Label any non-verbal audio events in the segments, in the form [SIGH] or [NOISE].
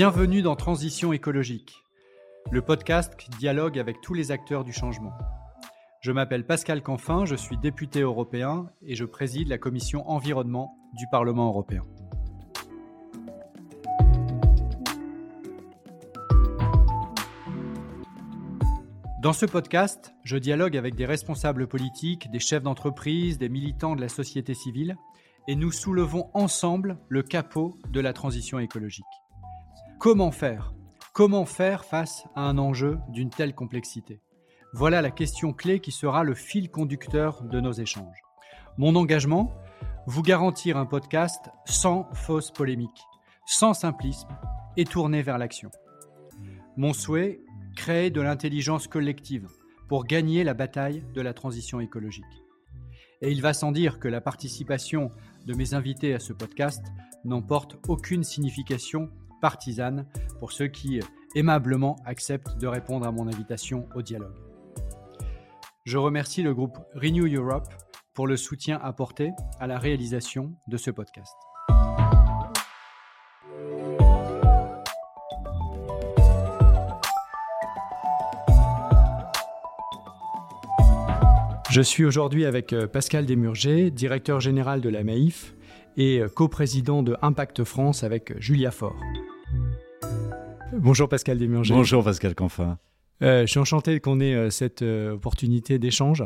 Bienvenue dans Transition écologique, le podcast qui dialogue avec tous les acteurs du changement. Je m'appelle Pascal Canfin, je suis député européen et je préside la commission environnement du Parlement européen. Dans ce podcast, je dialogue avec des responsables politiques, des chefs d'entreprise, des militants de la société civile, et nous soulevons ensemble le capot de la transition écologique. Comment faire? Comment faire face à un enjeu d'une telle complexité? Voilà la question clé qui sera le fil conducteur de nos échanges. Mon engagement Vous garantir un podcast sans fausse polémique, sans simplisme et tourné vers l'action. Mon souhait Créer de l'intelligence collective pour gagner la bataille de la transition écologique. Et il va sans dire que la participation de mes invités à ce podcast n'emporte aucune signification partisane pour ceux qui aimablement acceptent de répondre à mon invitation au dialogue. Je remercie le groupe Renew Europe pour le soutien apporté à la réalisation de ce podcast. Je suis aujourd'hui avec euh, Pascal Desmurger, directeur général de la MAIF et euh, coprésident de Impact France avec Julia Faure. Bonjour Pascal Desmurger. Bonjour Pascal Canfin. Euh, je suis enchanté qu'on ait euh, cette euh, opportunité d'échange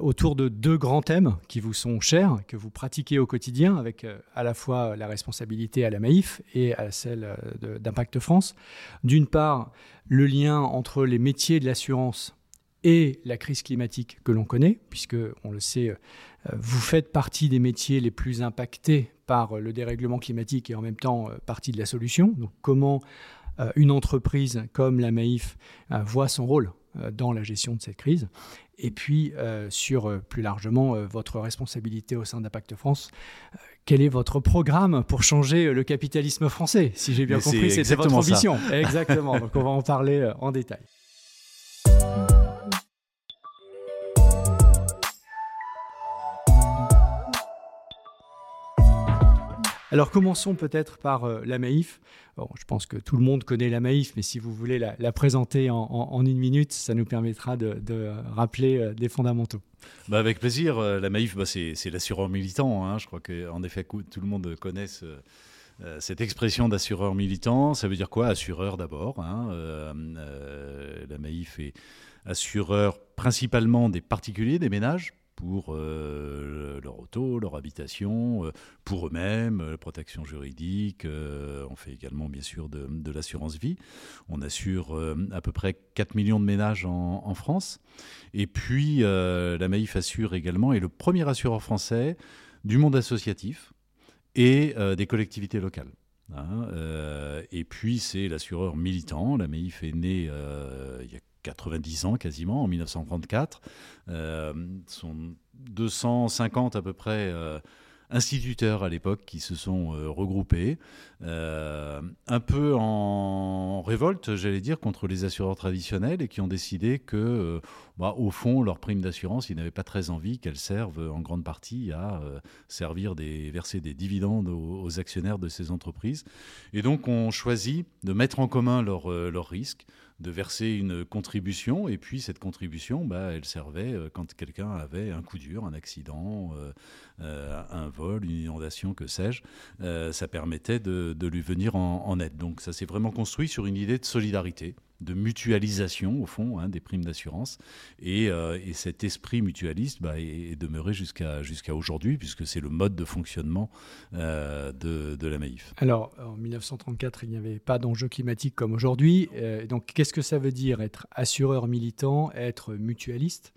autour de deux grands thèmes qui vous sont chers, que vous pratiquez au quotidien, avec à la fois la responsabilité à la Maïf et à celle d'Impact France. D'une part, le lien entre les métiers de l'assurance et la crise climatique que l'on connaît, puisque, on le sait, vous faites partie des métiers les plus impactés par le dérèglement climatique et en même temps partie de la solution. Donc comment une entreprise comme la Maïf euh, voit son rôle euh, dans la gestion de cette crise. Et puis, sur plus largement votre responsabilité au sein d'Impact France, quel est votre programme pour changer le capitalisme français Si j'ai bien compris, c'est votre ambition. Exactement. Donc, on va en parler en détail. Alors commençons peut-être par euh, la Maïf. je pense que tout le monde connaît la Maïf, mais si vous voulez la, présenter en, une minute, ça nous permettra de, rappeler euh, des fondamentaux. Bah avec plaisir. Euh, la Maïf, bah c'est l'assureur militant. Hein. Je crois qu'en effet, tout le monde connaît cette expression d'assureur militant. Ça veut dire quoi? Assureur d'abord. Hein. la Maïf est assureur principalement des particuliers, des ménages pour euh, leur auto, leur habitation, euh, pour eux-mêmes, euh, protection juridique. on fait également bien sûr de, l'assurance vie. On assure à peu près 4 millions de ménages en, France. Et puis la Maïf assure également, est le premier assureur français du monde associatif et des collectivités locales. Hein. et puis c'est l'assureur militant. La Maïf est née il y a 90 ans quasiment, en 1934. Euh, sont 250 à peu près euh, instituteurs à l'époque qui se sont euh, regroupés, euh, un peu en révolte, j'allais dire, contre les assureurs traditionnels et qui ont décidé que, bah, au fond, leur prime d'assurance, ils n'avaient pas très envie qu'elle serve en grande partie à servir des, verser des dividendes aux, actionnaires de ces entreprises. Et donc, on choisit de mettre en commun leurs risques de verser une contribution. Et puis cette contribution, bah, elle servait euh, quand quelqu'un avait un coup dur, un accident, euh, un vol, une inondation, que sais-je. ça permettait de, lui venir en aide. Donc ça s'est vraiment construit sur une idée de solidarité de mutualisation, au fond, hein, des primes d'assurance. Et, euh, cet esprit mutualiste bah, est, demeuré jusqu'à aujourd'hui, puisque c'est le mode de fonctionnement euh, de, la Maïf. Alors, en 1934, il n'y avait pas d'enjeu climatique comme aujourd'hui. Euh, donc, qu'est-ce que ça veut dire être assureur militant, être mutualiste?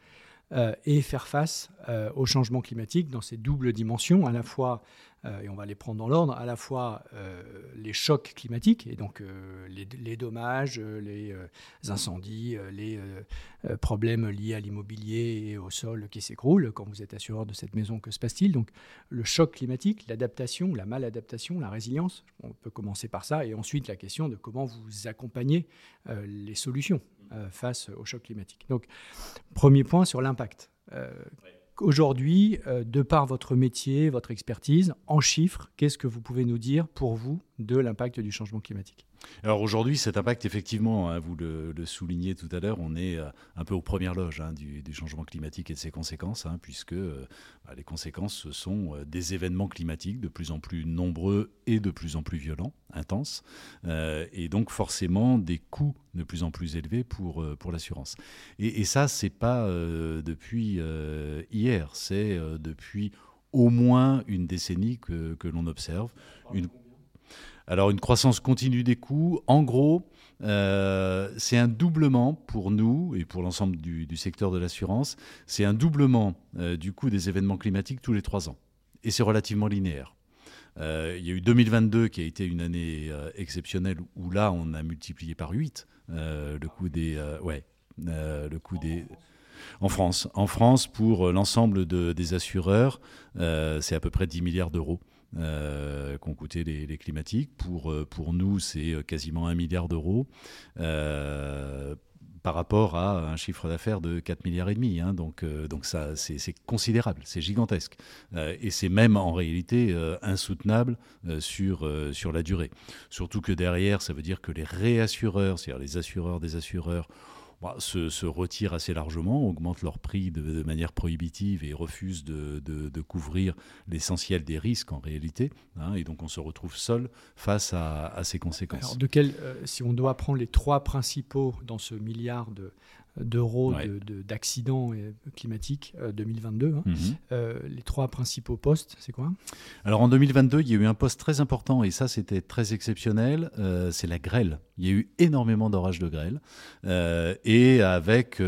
Et faire face au changement climatique dans ces doubles dimensions, à la fois euh, et on va les prendre dans l'ordre, à la fois euh, les chocs climatiques, et donc euh, les, dommages, les incendies, les problèmes liés à l'immobilier et au sol qui s'écroule. Quand vous êtes assureur de cette maison, que se passe-t-il? Donc le choc climatique, l'adaptation, la maladaptation, la résilience, on peut commencer par ça, et ensuite la question de comment vous accompagnez les solutions face au choc climatique. Donc premier point sur l'impact. Aujourd'hui, euh, de par votre métier, votre expertise, en chiffres, qu'est-ce que vous pouvez nous dire pour vous de l'impact du changement climatique? Alors aujourd'hui, cet impact, effectivement, hein, vous le, soulignez tout à l'heure, on est euh, un peu aux premières loges hein, du, changement climatique et de ses conséquences, hein, puisque euh, bah, les conséquences, ce sont euh, des événements climatiques de plus en plus nombreux et de plus en plus violents, intenses, et donc forcément des coûts de plus en plus élevés pour, pour l'assurance. Et, et, ça, c'est pas depuis hier, c'est depuis au moins une décennie que, que l'on observe. Une, alors une croissance continue des coûts, en gros, euh, c'est un doublement pour nous et pour l'ensemble du, secteur de l'assurance, c'est un doublement euh, du coût des événements climatiques tous les trois ans. Et c'est relativement linéaire. Euh, il y a eu 2022 qui a été une année exceptionnelle où là on a multiplié par 8 le coût des ouais le coût des en France. En France, pour l'ensemble des assureurs, c'est à peu près 10 milliards d'euros euh, qu'ont coûté les, climatiques. Pour, euh, pour nous, c'est euh, quasiment un milliard d'euros. par rapport à un chiffre d'affaires de 4 milliards et demi. Hein. donc, donc ça, c'est considérable, c'est gigantesque. et c'est même en réalité insoutenable sur, sur la durée. Surtout que derrière, ça veut dire que les réassureurs, c'est-à-dire les assureurs des assureurs, bah, se, retirent assez largement, augmentent leur prix de, manière prohibitive et refusent de, couvrir l'essentiel des risques en réalité. Hein, et donc on se retrouve seul face à, ces conséquences. Euh, si on doit prendre les trois principaux dans ce milliard de, d'euros d'accidents climatiques 2022. Euh, hein. mhm. euh, les trois principaux postes, c'est quoi? Alors en 2022, il y a eu un poste très important et ça c'était très exceptionnel, euh, c'est la grêle. Il y a eu énormément d'orages de grêle et avec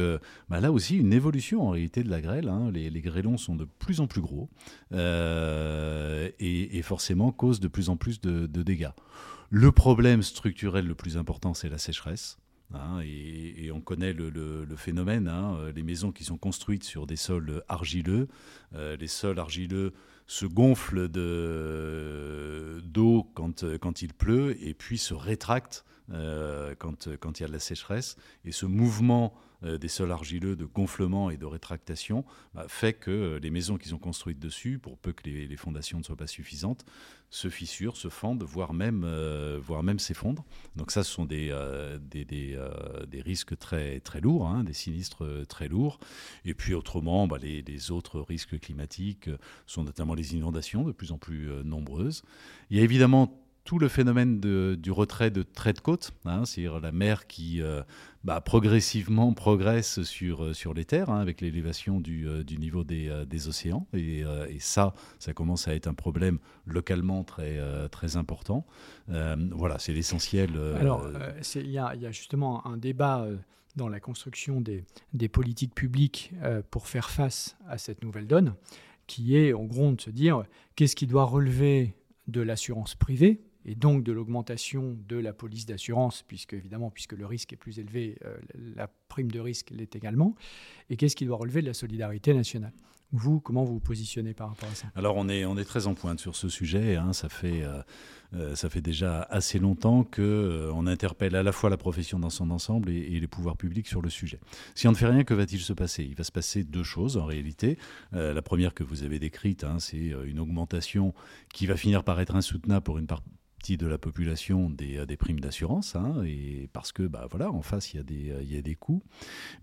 bah, là aussi une évolution en réalité de la grêle. Hein. Les, grêlons sont de plus en plus gros et, forcément causent de plus en plus de dégâts. Le problème structurel le plus important, c'est la sécheresse. Hein, et, on connaît le, phénomène, hein, les maisons qui sont construites sur des sols argileux, euh, les sols argileux se gonflent d'eau quand, il pleut et puis se rétractent euh, quand, quand il y a de la sécheresse. Et ce mouvement des sols argileux de gonflement et de rétractation bah, fait que les maisons qui sont construites dessus, pour peu que les, fondations ne soient pas suffisantes, se fissurent, se fendent, voire même, euh, voire même s'effondrent. Donc ça, ce sont des, euh, des, des, risques très, très lourds, hein, des sinistres très lourds. Et puis autrement, bah, les, les, autres risques climatiques sont notamment les inondations de plus en plus nombreuses. Il y a évidemment tout le phénomène du retrait de traits de côte, hein, c'est-à-dire la mer qui euh, bah, progressivement progresse sur, euh, sur les terres hein, avec l'élévation du, euh, du, niveau des, océans. Et, et, ça, ça commence à être un problème localement très, très important. voilà, c'est l'essentiel. Alors, il y, y, a justement un débat dans la construction des, des politiques publiques pour faire face à cette nouvelle donne, qui est en gros de se dire qu'est-ce qui doit relever de l'assurance privée et donc de l'augmentation de la police d'assurance, puisque évidemment, puisque le risque est plus élevé, euh, la prime de risque l'est également. Et qu'est-ce qui doit relever de la solidarité nationale? Vous, comment vous vous positionnez par rapport à ça? Alors, on est, on est très en pointe sur ce sujet. Hein. ça, fait, euh, euh, ça fait déjà assez longtemps qu'on on interpelle à la fois la profession dans son ensemble et, les pouvoirs publics sur le sujet. Si on ne fait rien, que va-t-il se passer? Il va se passer deux choses en réalité. la première que vous avez décrite, hein, c'est une augmentation qui va finir par être insoutenable pour une part de la population des, euh, des primes d'assurance, hein, et parce que bah, voilà, en face, il y, a des, euh, il y a des coûts.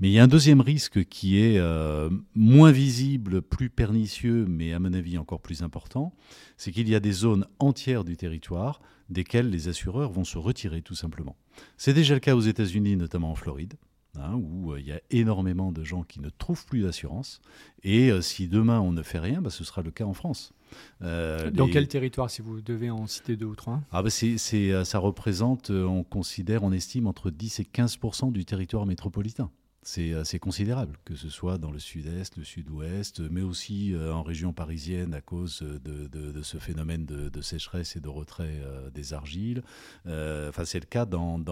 Mais il y a un deuxième risque qui est euh, moins visible, plus pernicieux, mais à mon avis encore plus important, c'est qu'il y a des zones entières du territoire desquelles les assureurs vont se retirer tout simplement. C'est déjà le cas aux États-Unis, notamment en Floride. Hein, où il y a énormément de gens qui ne trouvent plus d'assurance. Et si demain on ne fait rien, bah, ce sera le cas en France. Euh, Dans quel territoire, si vous devez en citer deux ou trois? Ah bah c'est, euh, Ça représente, euh, on considère, on estime entre 10 et 15 du territoire métropolitain. C'est assez considérable, que ce soit dans le sud-est, le sud-ouest, mais aussi en région parisienne à cause de, ce phénomène de, sécheresse et de retrait des argiles. Enfin, c'est le cas dans,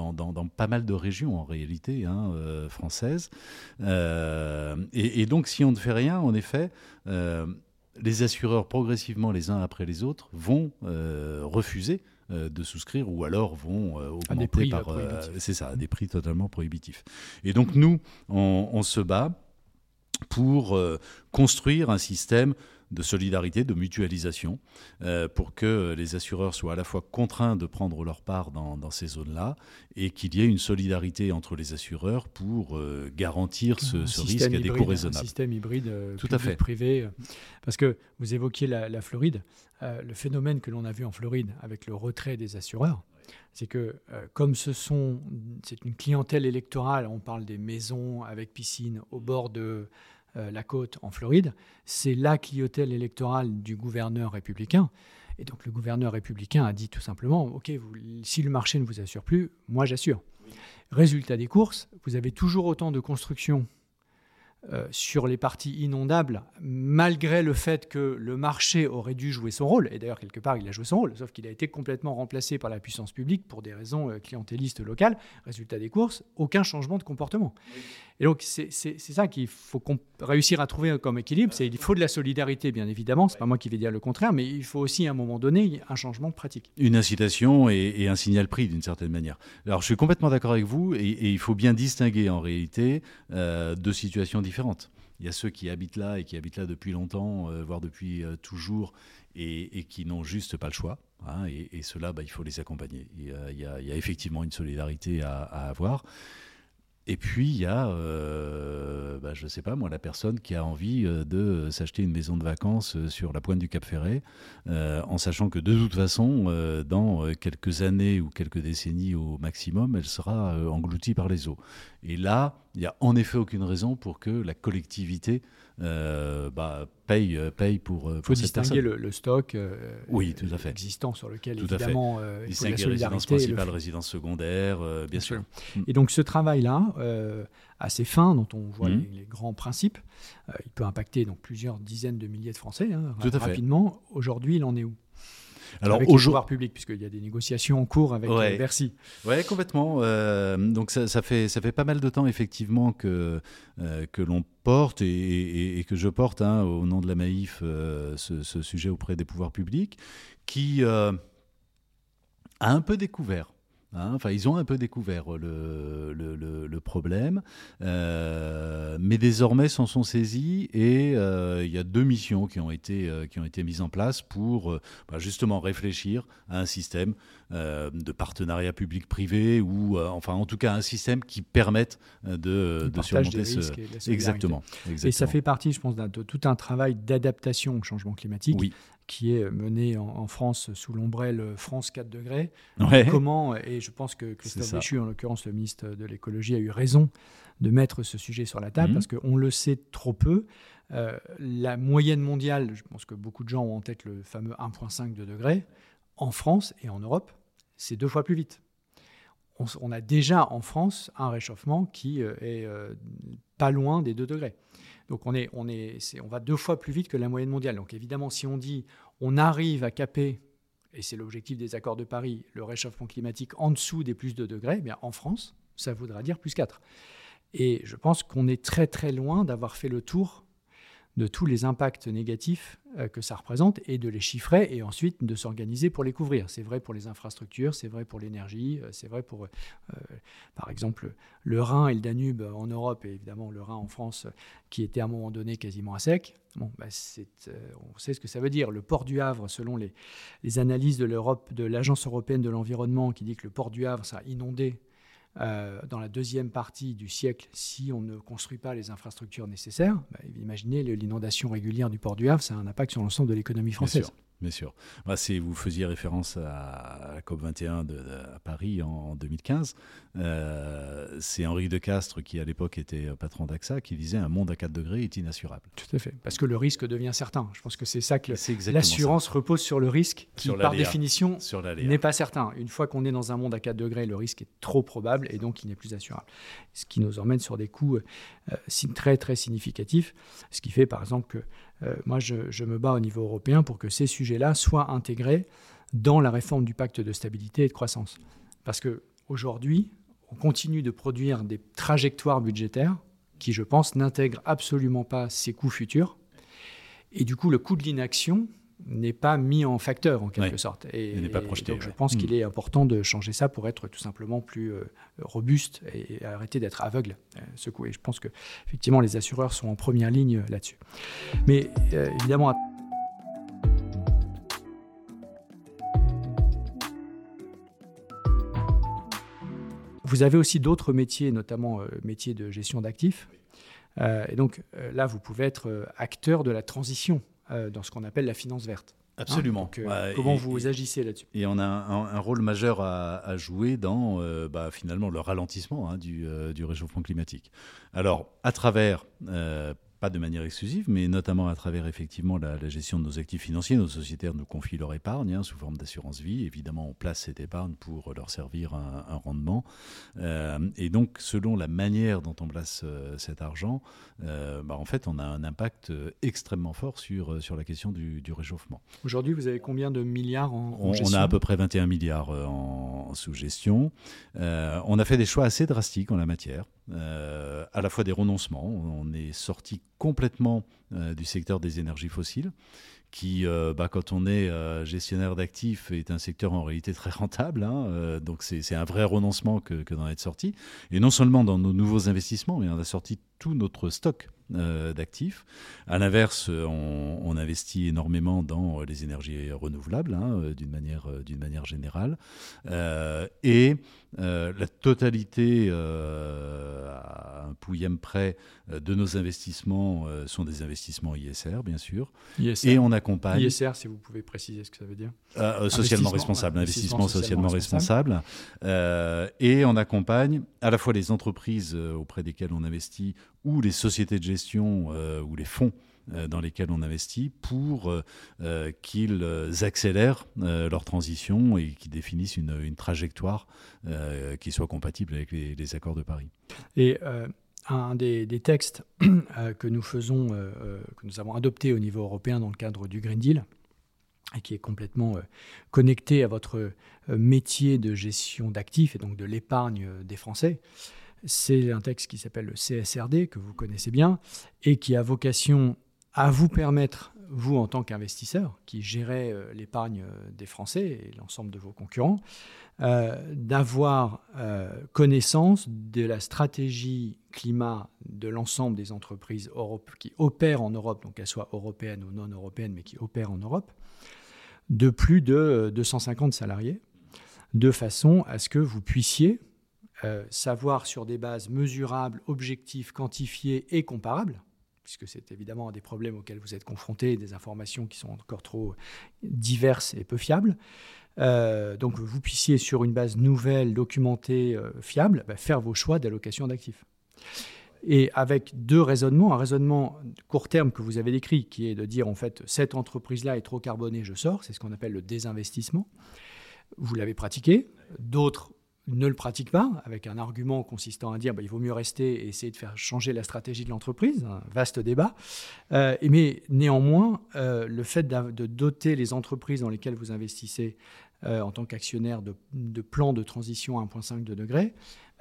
pas mal de régions en réalité hein, françaises. Et, donc, si on ne fait rien, en effet, les assureurs progressivement les uns après les autres vont refuser euh, de souscrire ou alors vont euh, augmenter par euh, c'est ça à des prix totalement prohibitifs. Et donc nous on, se bat pour construire un système de solidarité, de mutualisation, pour que les assureurs soient à la fois contraints de prendre leur part dans, ces zones-là et qu'il y ait une solidarité entre les assureurs pour garantir ce, risque à des coûts raisonnables. Un système hybride Tout à fait. privé. Parce que vous évoquiez la Floride. Euh, le phénomène que l'on a vu en Floride avec le retrait des assureurs, c'est que euh, comme ce sont, c'est une clientèle électorale, on parle des maisons avec piscine au bord de euh, la côte en Floride, c'est la clientèle électorale du gouverneur républicain. Et donc le gouverneur républicain a dit tout simplement, OK, si le marché ne vous assure plus, moi j'assure. Résultat des courses, vous avez toujours autant de constructions euh, sur les parties inondables, malgré le fait que le marché aurait dû jouer son rôle, et d'ailleurs quelque part il a joué son rôle, sauf qu'il a été complètement remplacé par la puissance publique pour des raisons euh, clientélistes locales. Résultat des courses, aucun changement de comportement. Et donc c'est ça qu'il faut réussir à trouver comme équilibre. Il faut de la solidarité, bien évidemment. C'est pas moi qui vais dire le contraire, mais il faut aussi à un moment donné un changement de pratique. Une incitation et, un signal prix d'une certaine manière. Alors je suis complètement d'accord avec vous, et, il faut bien distinguer en réalité euh, deux situations différentes. Il y a ceux qui habitent là et qui habitent là depuis longtemps, euh, voire depuis euh, toujours, et, qui n'ont juste pas le choix. Hein, et, ceux-là, bah, il faut les accompagner. Il y, a, effectivement une solidarité à avoir. Et puis, il y a, euh, bah, je ne sais pas moi, la personne qui a envie euh, de s'acheter une maison de vacances euh, sur la pointe du Cap Ferret, en sachant que de toute façon, dans quelques années ou quelques décennies au maximum, elle sera engloutie par les eaux. Et là, il n'y a en effet aucune raison pour que la collectivité euh, bah, paye, euh, paye pour. Il faut distinguer le, stock euh, oui, tout à fait. existant sur lequel tout évidemment il faut la résidence principale, résidence secondaire, bien sûr. Et donc ce travail-là, assez fin, dont on voit mmh. les, grands principes, il peut impacter donc plusieurs dizaines de milliers de Français hein, rapidement. Aujourd'hui, il en est où? Alors, avec au pouvoir public, puisqu'il y a des négociations en cours avec ouais. Bercy. Oui, complètement. Euh, donc ça, ça, fait, ça fait pas mal de temps, effectivement, que, euh, que l'on porte et, et, que je porte hein, au nom de la Maïf euh, ce, ce, sujet auprès des pouvoirs publics, qui a un peu découvert Hein, ils ont un peu découvert le, le, problème, euh, mais désormais s'en sont saisis et euh, il y a deux missions qui ont été, euh, qui ont été mises en place pour bah, justement réfléchir à un système de partenariat public-privé ou enfin en tout cas un système qui permette de, de surmonter ce... Exactement, exactement, Et ça fait partie, je pense, de tout un travail d'adaptation au changement climatique. Oui qui est mené en, France sous l'ombrelle France 4 degrés. Comment, et je pense que Christophe Béchu, en l'occurrence le ministre de l'écologie, a eu raison de mettre ce sujet sur la table, mhm. parce qu'on le sait trop peu. Euh, la moyenne mondiale, je pense que beaucoup de gens ont en tête le fameux 1,5 de degrés, en France et en Europe, c'est deux fois plus vite. On, a déjà en France un réchauffement qui euh, est euh, pas loin des 2 degrés. Donc on, est, on, est, on va deux fois plus vite que la moyenne mondiale. Donc évidemment, si on dit on arrive à caper, et c'est l'objectif des accords de Paris, le réchauffement climatique en dessous des plus de degrés, eh bien en France, ça voudra dire plus 4. Et je pense qu'on est très très loin d'avoir fait le tour de tous les impacts négatifs que ça représente et de les chiffrer et ensuite de s'organiser pour les couvrir. C'est vrai pour les infrastructures, c'est vrai pour l'énergie, euh, c'est vrai pour, euh, par exemple, le Rhin et le Danube en Europe et évidemment le Rhin en France qui était à un moment donné quasiment à sec. Bon, bah, on sait ce que ça veut dire. Le port du Havre, selon les, analyses de l'Agence européenne de l'environnement, qui dit que le port du Havre, ça a inondé euh, dans la deuxième partie du siècle, si on ne construit pas les infrastructures nécessaires, bah, imaginez l'inondation régulière du port du Havre, ça a un impact sur l'ensemble de l'économie française. Bien sûr. Bah, vous faisiez référence à la COP21 de, à Paris en, 2015, euh, c'est Henri de Castres, qui à l'époque était patron d'AXA, qui disait un monde à 4 degrés est inassurable. Tout à fait, parce que le risque devient certain. Je pense que c'est ça que l'assurance repose sur le risque, qui par définition n'est pas certain. Une fois qu'on est dans un monde à 4 degrés, le risque est trop probable et donc il n'est plus assurable. Ce qui nous emmène sur des coûts euh, très très significatifs, ce qui fait par exemple que euh, moi, je, me bats au niveau européen pour que ces sujets-là soient intégrés dans la réforme du pacte de stabilité et de croissance. Parce qu'aujourd'hui, on continue de produire des trajectoires budgétaires qui, je pense, n'intègrent absolument pas ces coûts futurs. Et du coup, le coût de l'inaction n'est pas mis en facteur en quelque sorte. Et, n'est pas projeté. donc je pense qu'il hmm. est important de changer ça pour être tout simplement plus euh, robuste et, arrêter d'être aveugle euh, ce coup. Et je pense que effectivement les assureurs sont en première ligne là-dessus. Mais euh, évidemment. Vous avez aussi d'autres métiers, notamment métiers de gestion d'actifs. et donc là, vous pouvez être acteur de la transition euh, dans ce qu'on appelle la finance verte. Hein, Absolument. Euh, comment vous agissez là-dessus? Et on a un, rôle majeur à, jouer dans euh, bah, finalement le ralentissement hein, du, du, réchauffement climatique. Alors, à travers pas de manière exclusive, mais notamment à travers effectivement la, gestion de nos actifs financiers. Nos sociétaires nous confient leur épargne hein, sous forme d'assurance vie. Évidemment, on place cette épargne pour leur servir un, rendement. Euh, et donc, selon la manière dont on place euh, cet argent, euh, bah, en fait, on a un impact extrêmement fort sur, sur la question du, réchauffement. Aujourd'hui, vous avez combien de milliards en, on, gestion On a à peu près 21 milliards en, sous gestion. on a fait des choix assez drastiques en la matière. À la fois des renoncements. On est sorti complètement euh, du secteur des énergies fossiles, qui, euh, bah, quand on est euh, gestionnaire d'actifs, est un secteur en réalité très rentable. Hein, donc c'est un vrai renoncement que, que d'en être sorti. Et non seulement dans nos nouveaux investissements, mais on a sorti tout notre stock d'actifs. À l'inverse, on, investit énormément dans les énergies renouvelables, hein, d'une manière, d'une manière générale. et la totalité, à un pouillème près, de nos investissements sont des investissements ISR, bien sûr. Et on accompagne. ISR, si vous pouvez préciser ce que ça veut dire. socialement responsable, investissement, socialement, responsable. et on accompagne à la fois les entreprises auprès desquelles on investit ou les sociétés de gestion ou les fonds euh, dans lesquels on investit pour euh, euh, qu'ils accélèrent leur transition et qu'ils définissent une, trajectoire qui soit compatible avec les, accords de Paris. Et un des, textes [CLEARS THROAT] que nous faisons, que nous avons adopté au niveau européen dans le cadre du Green Deal, et qui est complètement connecté à votre métier de gestion d'actifs et donc de l'épargne des Français, c'est un texte qui s'appelle le CSRD, que vous connaissez bien, et qui a vocation à vous permettre, vous en tant qu'investisseur, qui gérez euh, l'épargne euh, des Français et l'ensemble de vos concurrents, euh, d'avoir connaissance de la stratégie climat de l'ensemble des entreprises qui opèrent en Europe, donc qu'elles soient européennes ou non européennes, mais qui opèrent en Europe, de plus de 250 salariés, de façon à ce que vous puissiez savoir sur des bases mesurables, objectives, quantifiées et comparables, puisque c'est évidemment un des problèmes auxquels vous êtes confrontés, des informations qui sont encore trop diverses et peu fiables. Euh, donc vous puissiez, sur une base nouvelle, documentée, euh, fiable, bah, faire vos choix d'allocation d'actifs. Et avec deux raisonnements, un raisonnement court terme que vous avez décrit, qui est de dire en fait cette entreprise-là est trop carbonée, je sors, c'est ce qu'on appelle le désinvestissement. Vous l'avez pratiqué. D'autres ne le pratique pas, avec un argument consistant à dire bah, il vaut mieux rester et essayer de faire changer la stratégie de l'entreprise, un vaste débat. Euh, mais néanmoins, euh, le fait de doter les entreprises dans lesquelles vous investissez euh, en tant qu'actionnaire de, de, plans de transition à 1,5 degré,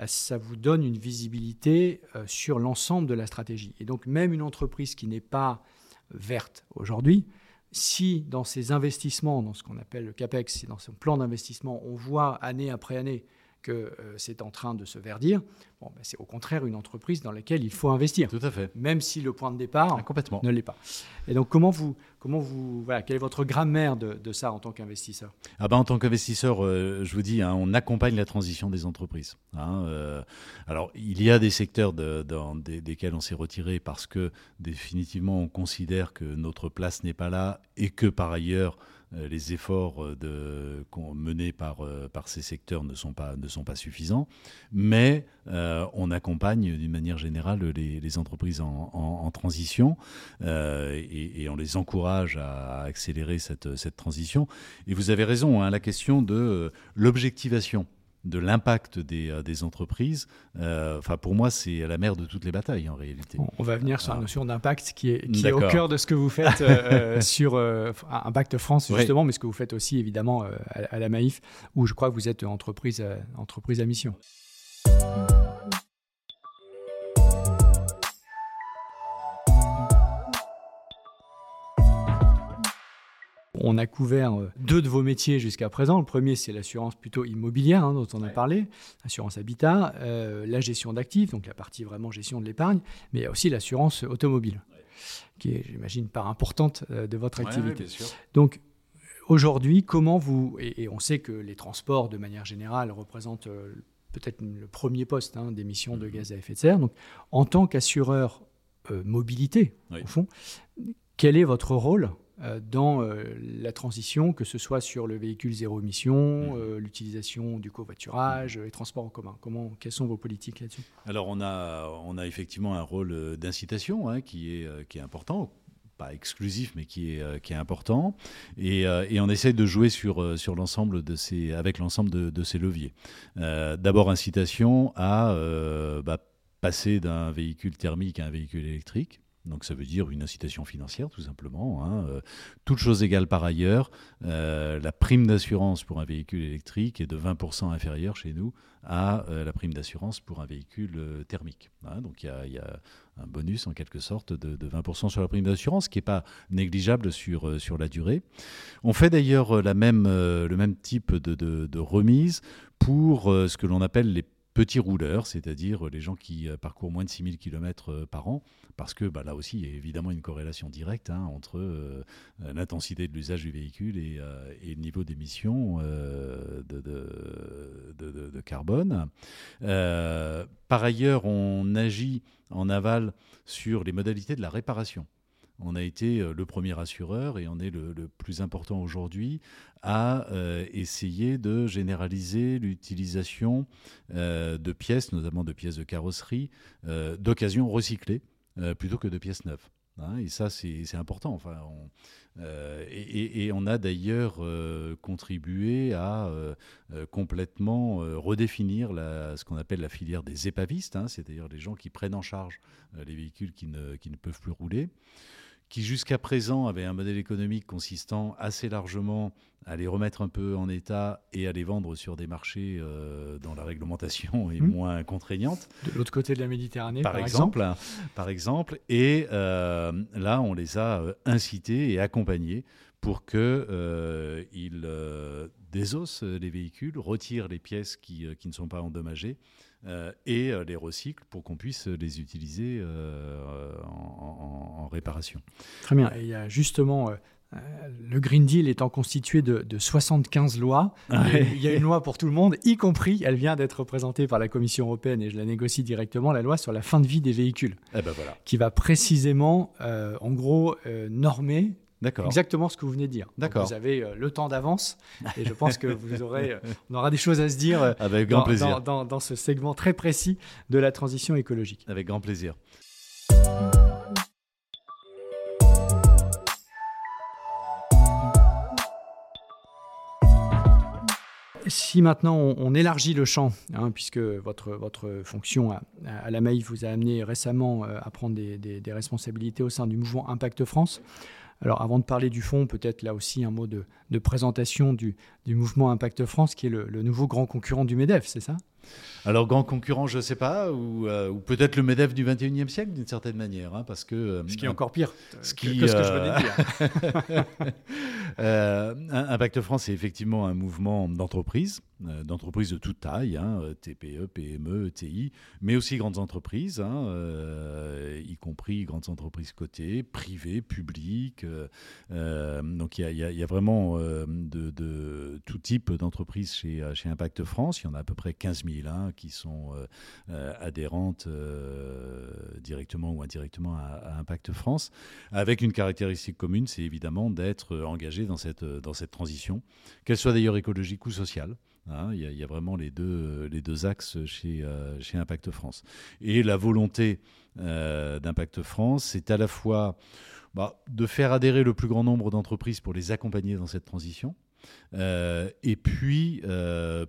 ça vous donne une visibilité sur l'ensemble de la stratégie. Et donc même une entreprise qui n'est pas verte aujourd'hui, si dans ses investissements, dans ce qu'on appelle le CAPEX, dans son plan d'investissement, on voit année après année que euh, c'est en train de se verdir, bon, ben, c'est au contraire une entreprise dans laquelle il faut investir. Tout à fait. Même si le point de départ ah, ne l'est pas. Et donc, comment vous, comment vous, voilà, quelle est votre grammaire de, de ça en tant qu'investisseur? Ah ben, En tant qu'investisseur, euh, je vous dis, hein, on accompagne la transition des entreprises. Hein, euh, alors, il y a des secteurs dans desquels on s'est retiré parce que définitivement, on considère que notre place n'est pas là et que par ailleurs, les efforts de, menés par, par ces secteurs ne sont pas, suffisants, mais on accompagne d'une manière générale les, entreprises en, transition et, on les encourage à accélérer cette, cette transition. Et vous avez raison, hein, la question de l'objectivation de l'impact des, euh, des, entreprises, euh, enfin pour moi c'est la mère de toutes les batailles en réalité. on va venir sur la notion d'impact qui, est, qui est, au cœur de ce que vous faites euh, [LAUGHS] sur Impact France justement, mais ce que vous faites aussi évidemment à, la Maïf, où je crois que vous êtes entreprise, entreprise à mission. On a couvert euh, deux de vos métiers jusqu'à présent. Le premier, c'est l'assurance plutôt immobilière, hein, dont on a parlé, assurance habitat, euh, la gestion d'actifs, donc la partie vraiment gestion de l'épargne, mais il y a aussi l'assurance automobile, qui est, j'imagine, part importante euh, de votre activité. donc, aujourd'hui, comment vous... Et, on sait que les transports, de manière générale, représentent peut-être le premier poste hein, d'émissions de mm-hmm. gaz à effet de serre. Donc, en tant qu'assureur mobilité, au fond, quel est votre rôle dans euh, la transition, que ce soit sur le véhicule zéro émission, mmh. euh, l'utilisation du covoiturage, les transports en commun. Comment, quelles sont vos politiques là-dessus? Alors on a, on a effectivement un rôle d'incitation hein, qui, est, qui est important pas exclusif, mais qui est, qui est important. Et, et, on essaye de jouer sur, sur l'ensemble de ces, avec l'ensemble de, de, ces leviers. D'abord, incitation à bah, passer d'un véhicule thermique à un véhicule électrique. Donc ça veut dire une incitation financière tout simplement. Hein. Euh, toute chose égale par ailleurs, euh, la prime d'assurance pour un véhicule électrique est de 20% inférieure chez nous à euh, la prime d'assurance pour un véhicule thermique. Hein. Donc il y, a, un bonus en quelque sorte de, 20% sur la prime d'assurance qui n'est pas négligeable sur, sur la durée. On fait d'ailleurs le même type de, de remise pour ce que l'on appelle les petits rouleurs, c'est-à-dire les gens qui parcourent moins de 6000 km par an parce que bah, là aussi, il y a évidemment une corrélation directe hein, entre euh, l'intensité de l'usage du véhicule et, euh, le niveau d'émission euh, de, carbone. par ailleurs, on agit en aval sur les modalités de la réparation. On a été le premier assureur et on est le, plus important aujourd'hui à essayer de généraliser l'utilisation de pièces, notamment de pièces de carrosserie, d'occasion recyclées euh, plutôt que de pièces neuves. Hein, et ça, c'est important. Enfin, euh, et, on a d'ailleurs euh, contribué à complètement redéfinir ce qu'on appelle la filière des épavistes, hein, c'est-à-dire les gens qui prennent en charge les véhicules qui ne peuvent plus rouler qui jusqu'à présent avait un modèle économique consistant assez largement à les remettre un peu en état et à les vendre sur des marchés euh, dont la réglementation est mmh. moins contraignante. De l'autre côté de la Méditerranée, par, exemple, Par exemple. Et euh, là, on les a euh, incités et accompagnés pour qu'ils désossent les véhicules, retirent les pièces qui, qui ne sont pas endommagées euh, et euh, les recycle pour qu'on puisse les utiliser euh, en, réparation. Très bien. il y a justement le Green Deal étant constitué de, 75 lois, il y a une loi pour tout le monde, y compris, elle vient d'être présentée par la Commission européenne et je la négocie directement, la loi sur la fin de vie des véhicules, eh ben voilà. qui va précisément, en gros, normer Exactement ce que vous venez de dire. D'accord. Vous avez euh, le temps d'avance et je pense que vous aurez, [LAUGHS] euh, on aura des choses à se dire euh, Avec grand dans, plaisir. Dans, ce segment très précis de la transition écologique. Avec grand plaisir. Si maintenant on, élargit le champ, hein, puisque votre, votre fonction à, la Maïf vous a amené récemment à prendre des, des, responsabilités au sein du mouvement Impact France, alors avant de parler du fond, peut-être là aussi un mot de, présentation du, mouvement Impact France, qui est le, le nouveau grand concurrent du MEDEF, c'est ça? Alors, grand concurrent, je ne sais pas, ou, euh, peut-être le MEDEF du 21e siècle, d'une certaine manière, hein, parce que... Euh, ce qui est encore pire ce qui, que, ce que je venais de dire. [LAUGHS] Impact France est effectivement un mouvement d'entreprise, euh, d'entreprises de toute taille, hein, TPE, PME, TI, mais aussi grandes entreprises, hein, y compris grandes entreprises cotées, privées, publiques. donc, il y, a vraiment de, tout type d'entreprises chez, chez Impact France. Il y en a à peu près 15 000 000 hein, qui sont adhérentes directement ou indirectement à, Impact France, avec une caractéristique commune, c'est évidemment d'être engagé dans cette, dans cette transition, qu'elle soit d'ailleurs écologique ou sociale. Hein, il, y a, vraiment les deux, les deux axes chez, euh, chez Impact France. Et la volonté euh, d'Impact France, c'est à la fois bah, de faire adhérer le plus grand nombre d'entreprises pour les accompagner dans cette transition. Euh, et puis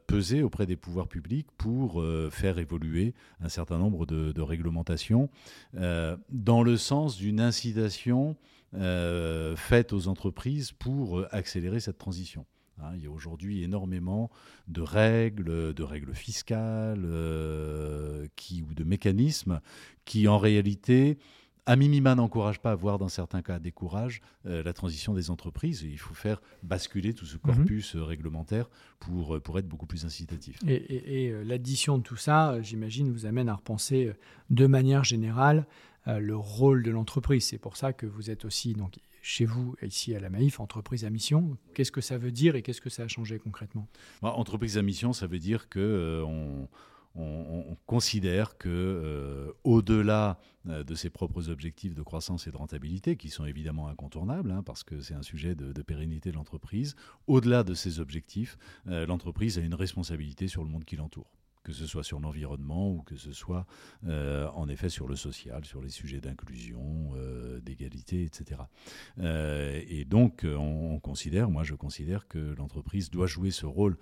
peser auprès des pouvoirs publics pour faire évoluer un certain nombre de, réglementations dans le sens d'une incitation faite aux entreprises pour accélérer cette transition. Hein, il y a aujourd'hui énormément de règles, de règles fiscales euh, ou de mécanismes qui, en réalité, à minima, n'encouragent pas, voire dans certains cas découragent euh, la transition des entreprises. il faut faire basculer tout ce mhm. corpus euh, réglementaire pour, pour être beaucoup plus incitatif. Et, l'addition de tout ça, j'imagine, vous amène à repenser de manière générale le rôle de l'entreprise. C'est pour ça que vous êtes aussi donc, chez vous, ici à la Maïf, entreprise à mission. Qu'est-ce que ça veut dire et qu'est-ce que ça a changé concrètement? Bah, Entreprise à mission, ça veut dire que euh, on, considère que euh, au-delà euh, de ses propres objectifs de croissance et de rentabilité, qui sont évidemment incontournables, hein, parce que c'est un sujet de, pérennité de l'entreprise, au-delà de ces objectifs, l'entreprise a une responsabilité sur le monde qui l'entoure que ce soit sur l'environnement ou que ce soit euh, en effet sur le social, sur les sujets d'inclusion, euh, d'égalité, etc. Euh, et donc on, considère, moi je considère que l'entreprise doit jouer ce rôle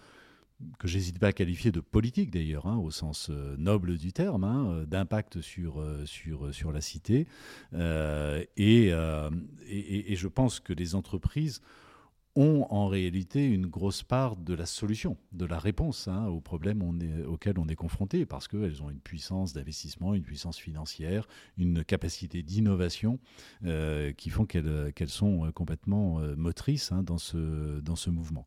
que j'hésite pas à qualifier de politique d'ailleurs, hein, au sens noble du terme, hein, d'impact sur, sur, sur la cité. Et, je pense que les entreprises ont en réalité une grosse part de la solution, de la réponse hein, aux problèmes auxquels on est confronté, parce qu'elles ont une puissance d'investissement, une puissance financière, une capacité d'innovation euh, qui font qu'elles sont complètement euh, motrices hein, dans, ce, dans ce mouvement.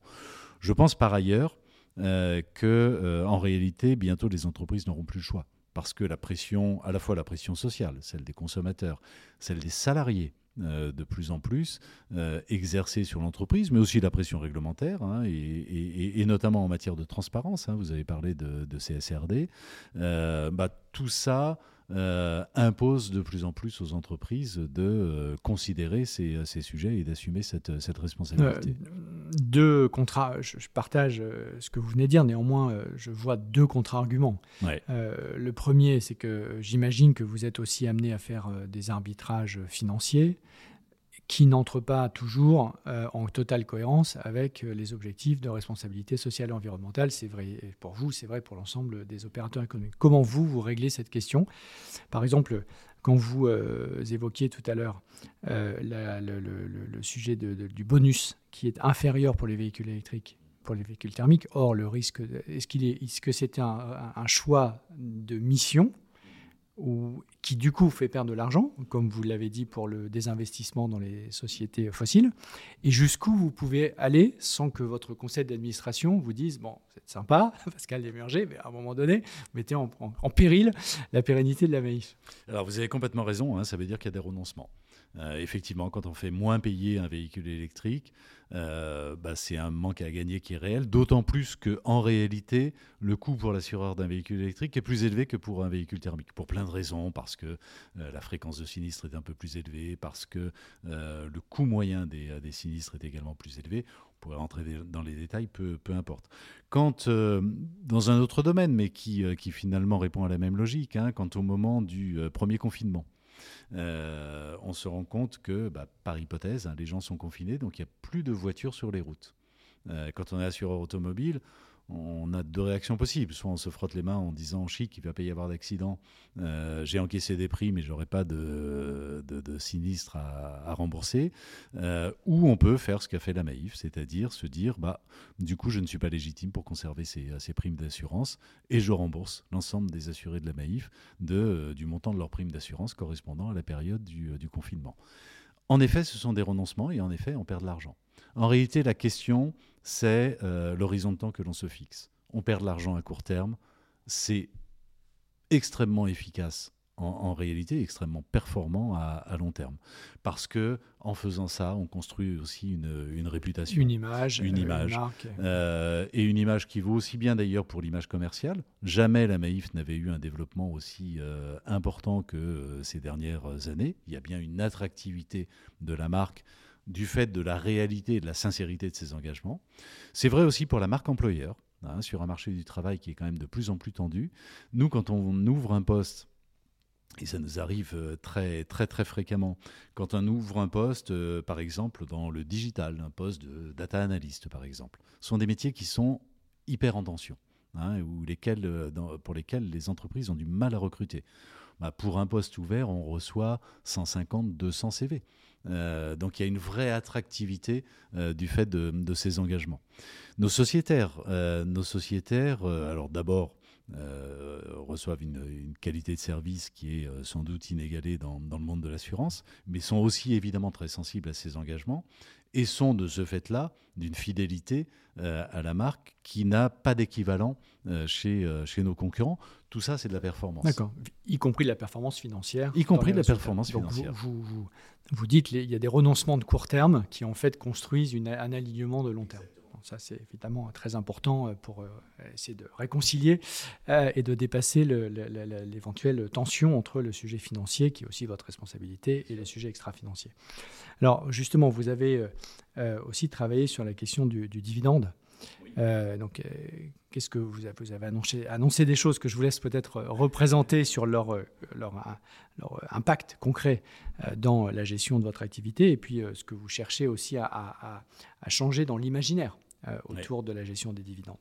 Je pense par ailleurs euh, que, en réalité, bientôt les entreprises n'auront plus le choix, parce que la pression, à la fois la pression sociale, celle des consommateurs, celle des salariés, euh, de plus en plus euh, exercée sur l'entreprise, mais aussi la pression réglementaire, hein, et, notamment en matière de transparence. Hein, vous avez parlé de, CSRD. Euh, bah, tout ça impose de plus en plus aux entreprises de considérer ces, sujets et d'assumer cette, responsabilité. Deux contrats, je, partage ce que vous venez de dire, néanmoins, je vois deux contre-arguments. le premier, c'est que j'imagine que vous êtes aussi amené à faire des arbitrages financiers qui n'entre pas toujours euh, en totale cohérence avec euh, les objectifs de responsabilité sociale et environnementale. C'est vrai pour vous, c'est vrai pour l'ensemble des opérateurs économiques. Comment vous, vous réglez cette question? Par exemple, quand vous euh, évoquiez tout à l'heure le, sujet du bonus qui est inférieur pour les véhicules électriques pour les véhicules thermiques. Or, le risque, est-ce qu'il est, est-ce que c'était un, choix de mission ou qui du coup fait perdre de l'argent, comme vous l'avez dit pour le désinvestissement dans les sociétés fossiles, et jusqu'où vous pouvez aller sans que votre conseil d'administration vous dise bon, c'est sympa, [LAUGHS] Pascal Desmurger, mais à un moment donné, vous mettez en, péril la pérennité de la maïf. Alors vous avez complètement raison, hein, ça veut dire qu'il y a des renoncements. Euh, effectivement, quand on fait moins payer un véhicule électrique, euh, bah, c'est un manque à gagner qui est réel, d'autant plus qu'en réalité, le coût pour l'assureur d'un véhicule électrique est plus élevé que pour un véhicule thermique, pour plein de raisons, parce que euh, la fréquence de sinistre est un peu plus élevée, parce que le coût moyen des, sinistres est également plus élevé. On pourrait rentrer dans les détails, peu, importe. Quand, dans un autre domaine, mais qui, qui, finalement répond à la même logique, hein, quant au moment du premier confinement, euh, on se rend compte que, bah, par hypothèse, hein, les gens sont confinés, donc il n'y a plus de voitures sur les routes. Euh, quand on est assureur automobile, on a deux réactions possibles. Soit on se frotte les mains en disant chic, il va pas y avoir d'accident, euh, j'ai encaissé des prix, mais j'aurai pas de, sinistre à, rembourser. Euh, ou on peut faire ce qu'a fait la Maïf, c'est-à-dire se dire bah, du coup, je ne suis pas légitime pour conserver ces, primes d'assurance et je rembourse l'ensemble des assurés de la Maïf de, du montant de leur prime d'assurance correspondant à la période du confinement. En effet, ce sont des renoncements et en effet, on perd de l'argent. En réalité, la question, c'est euh, l'horizon de temps que l'on se fixe. On perd de l'argent à court terme, c'est extrêmement efficace en, réalité extrêmement performant à, long terme. Parce que en faisant ça, on construit aussi une, réputation. Une image. Une image. Euh, et une image qui vaut aussi bien d'ailleurs pour l'image commerciale. Jamais la Maïf n'avait eu un développement aussi euh, important que euh, ces dernières années. Il y a bien une attractivité de la marque du fait de la réalité et de la sincérité de ses engagements. C'est vrai aussi pour la marque employeur. Hein, sur un marché du travail qui est quand même de plus en plus tendu. Nous, quand on ouvre un poste et ça nous arrive euh, très très très fréquemment. Quand on ouvre un poste, euh, par exemple dans le digital, un poste de data analyst par exemple, ce sont des métiers qui sont hyper en tension, hein, ou lesquels, euh, pour lesquels les entreprises ont du mal à recruter. Bah, pour un poste ouvert, on reçoit 150, 200 CV. donc il y a une vraie attractivité du fait de, ces engagements. Nos sociétaires, nos sociétaires alors d'abord, euh, reçoivent une, qualité de service qui est euh, sans doute inégalée dans, le monde de l'assurance, mais sont aussi évidemment très sensibles à ces engagements et sont de ce fait-là d'une fidélité euh, à la marque qui n'a pas d'équivalent chez nos concurrents. Tout ça, c'est de la performance. D'accord, y compris de la performance financière. Y compris de la performance financière. Vous, vous, vous, dites qu'il y a des renoncements de court terme qui en fait construisent une, un alignement de long terme ça, c'est évidemment très important euh, pour euh, essayer de réconcilier euh, et de dépasser l'éventuelle tension entre le sujet financier, qui est aussi votre responsabilité, et les sujets extra-financiers. Alors, justement, vous avez aussi travaillé sur la question du, dividende. Donc, qu'est-ce que vous avez, vous avez annoncé, annoncé, des choses que je vous laisse peut-être représenter sur leur, leur, leur, impact concret dans la gestion de votre activité et puis ce que vous cherchez aussi à, à changer dans l'imaginaire euh, autour de la gestion des dividendes.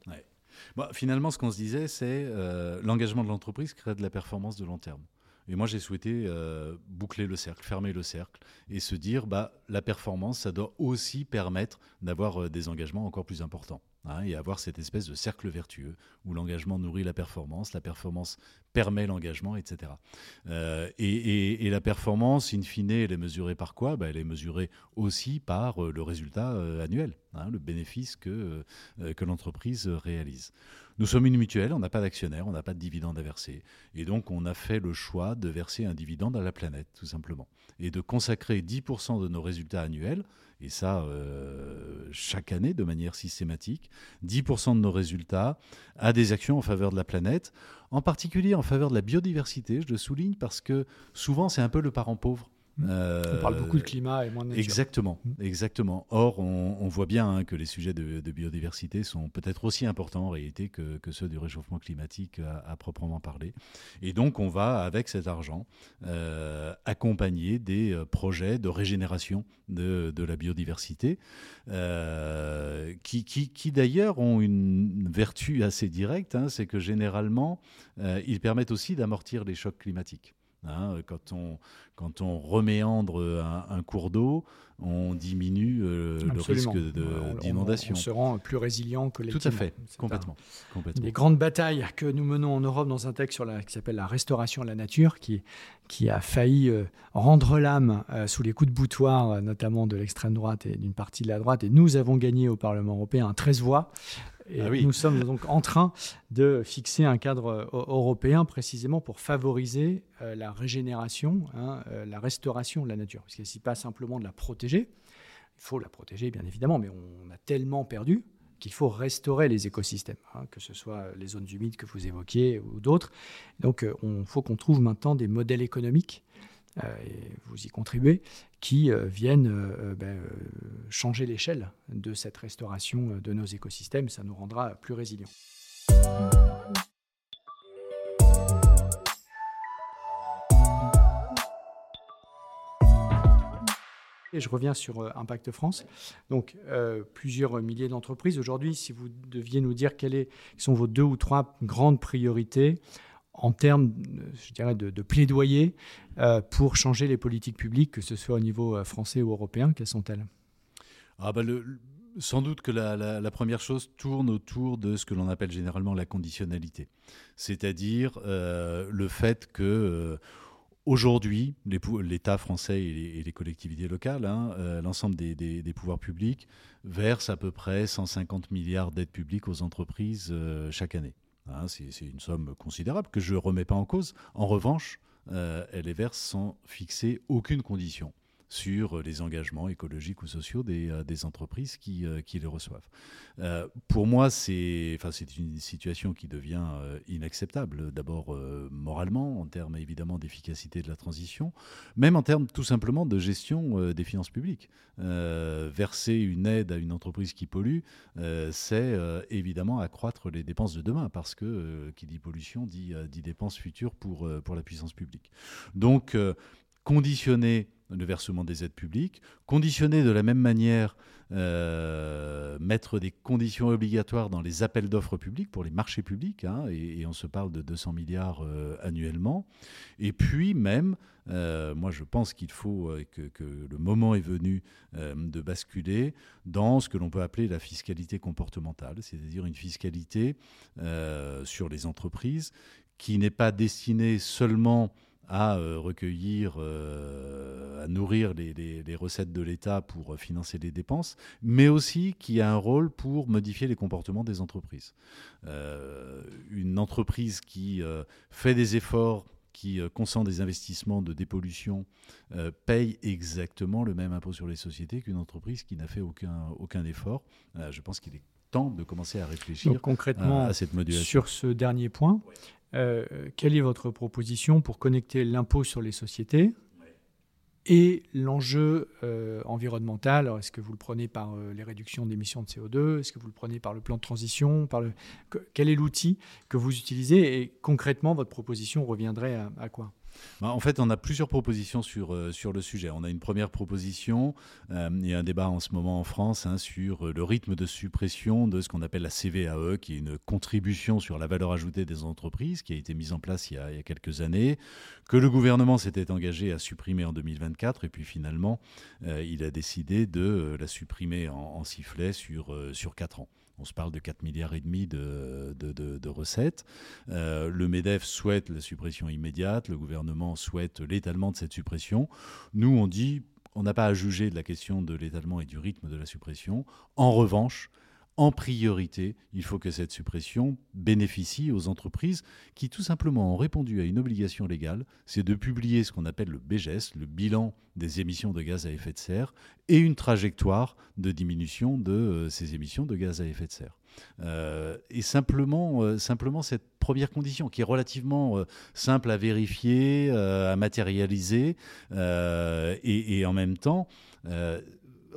finalement, ce qu'on se disait, c'est euh, l'engagement de l'entreprise crée de la performance de long terme. Et moi, j'ai souhaité euh, boucler le cercle, fermer le cercle et se dire, bah, la performance, ça doit aussi permettre d'avoir des engagements encore plus importants. Hein, et avoir cette espèce de cercle vertueux où l'engagement nourrit la performance, la performance permet l'engagement, etc. Euh, et, la performance, in fine, elle est mesurée par quoi? Ben, Elle est mesurée aussi par euh, le résultat euh, annuel, hein, le bénéfice que, que l'entreprise réalise. Nous sommes une mutuelle, on n'a pas d'actionnaire, on n'a pas de dividende à verser. Et donc, on a fait le choix de verser un dividende à la planète, tout simplement. Et de consacrer 10% de nos résultats annuels et ça euh, chaque année de manière systématique, 10% de nos résultats à des actions en faveur de la planète, en particulier en faveur de la biodiversité, je le souligne parce que souvent c'est un peu le parent pauvre on parle beaucoup de climat et moins de nature. Exactement, exactement. Or, on, voit bien hein, que les sujets de, biodiversité sont peut-être aussi importants en réalité que, ceux du réchauffement climatique à, proprement parler. Et donc, on va, avec cet argent, euh, accompagner des euh, projets de régénération de, la biodiversité, euh, qui, qui, d'ailleurs ont une vertu assez directe, hein, c'est que généralement, ils permettent aussi d'amortir les chocs climatiques. Hein, quand, on, quand on reméandre un, cours d'eau, on diminue euh, le risque d'inondation. On, se rend plus résilient que les Tout à fait, complètement, Les grandes batailles que nous menons en Europe dans un texte sur la, qui s'appelle la restauration de la nature, qui, qui a failli euh, rendre l'âme euh, sous les coups de boutoir, notamment de l'extrême droite et d'une partie de la droite. Et nous avons gagné au Parlement européen un 13 voix. Et ah nous sommes donc en train de fixer un cadre euh, européen précisément pour favoriser euh, la régénération, hein, euh, la restauration de la nature. Parce qu'il ne s'agit pas simplement de la protéger. Il faut la protéger, bien évidemment, mais on a tellement perdu qu'il faut restaurer les écosystèmes, hein, que ce soit les zones humides que vous évoquiez ou d'autres. Donc, il faut qu'on trouve maintenant des modèles économiques et vous y contribuez, qui euh, viennent euh, ben, changer l'échelle de cette restauration de nos écosystèmes. Ça nous rendra plus résilients. Je reviens sur Impact France. Donc, plusieurs milliers d'entreprises. Aujourd'hui, si vous deviez nous dire quelles sont vos deux ou trois grandes priorités en termes, je dirais, de, plaidoyer euh, pour changer les politiques publiques, que ce soit au niveau euh, français ou européen Quelles sont-elles? Ah bah Sans doute que la, première chose tourne autour de ce que l'on appelle généralement la conditionnalité, c'est-à-dire euh, le fait que aujourd'hui, l'État français et les, collectivités locales, hein, l'ensemble des, des, pouvoirs publics, versent à peu près 150 milliards d'aides publiques aux entreprises chaque année. Hein, c'est une somme considérable que je ne remets pas en cause. En revanche, elle les verse sans fixer aucune condition sur les engagements écologiques ou sociaux des, euh, entreprises qui, euh, qui, les reçoivent. Euh, pour moi, c'est enfin, une situation qui devient inacceptable, d'abord moralement, en termes évidemment d'efficacité de la transition, même en termes tout simplement de gestion des finances publiques. verser une aide à une entreprise qui pollue, c'est évidemment accroître les dépenses de demain, parce que qui dit pollution dit, dépenses futures pour la puissance publique. Donc, conditionner le versement des aides publiques, conditionner de la même manière, euh, mettre des conditions obligatoires dans les appels d'offres publics pour les marchés publics, hein, et, on se parle de 200 milliards euh, annuellement, et puis même, euh, moi je pense qu'il faut que, que, le moment est venu de basculer dans ce que l'on peut appeler la fiscalité comportementale, c'est-à-dire une fiscalité sur les entreprises qui n'est pas destinée seulement à euh, recueillir, euh, à nourrir les, recettes de l'État pour euh, financer les dépenses, mais aussi qui a un rôle pour modifier les comportements des entreprises. une entreprise qui fait des efforts qui consent des investissements de dépollution paye exactement le même impôt sur les sociétés qu'une entreprise qui n'a fait aucun, aucun effort. je pense qu'il est temps de commencer à réfléchir concrètement, à, cette modulation. Sur ce dernier point, euh, quelle est votre proposition pour connecter l'impôt sur les sociétés et l'enjeu euh, environnemental? Est-ce que vous le prenez par euh, les réductions d'émissions de CO2 Est-ce que vous le prenez par le plan de transition par le... Quel est l'outil que vous utilisez? Et concrètement, votre proposition reviendrait à quoi? Bah, en fait, on a plusieurs propositions sur, euh, sur le sujet. On a une première proposition, euh, il y a un débat en ce moment en France hein, sur le rythme de suppression de ce qu'on appelle la CVAE, qui est une contribution sur la valeur ajoutée des entreprises, qui a été mise en place il y a, quelques années, que le gouvernement s'était engagé à supprimer en 2024, et puis finalement, euh, il a décidé de la supprimer en, en sifflet sur, sur 4 ans. On se parle de 4 milliards et demi de, recettes. Euh, le MEDEF souhaite la suppression immédiate. Le gouvernement souhaite l'étalement de cette suppression. Nous, on dit, on n'a pas à juger de la question de l'étalement et du rythme de la suppression. En revanche, en priorité, il faut que cette suppression bénéficie aux entreprises qui tout simplement ont répondu à une obligation légale, c'est de publier ce qu'on appelle le BGS, le bilan des émissions de gaz à effet de serre, et une trajectoire de diminution de euh, ces émissions de gaz à effet de serre. Euh, et simplement, euh, simplement cette première condition, qui est relativement simple à vérifier, à matérialiser, et, et, en même temps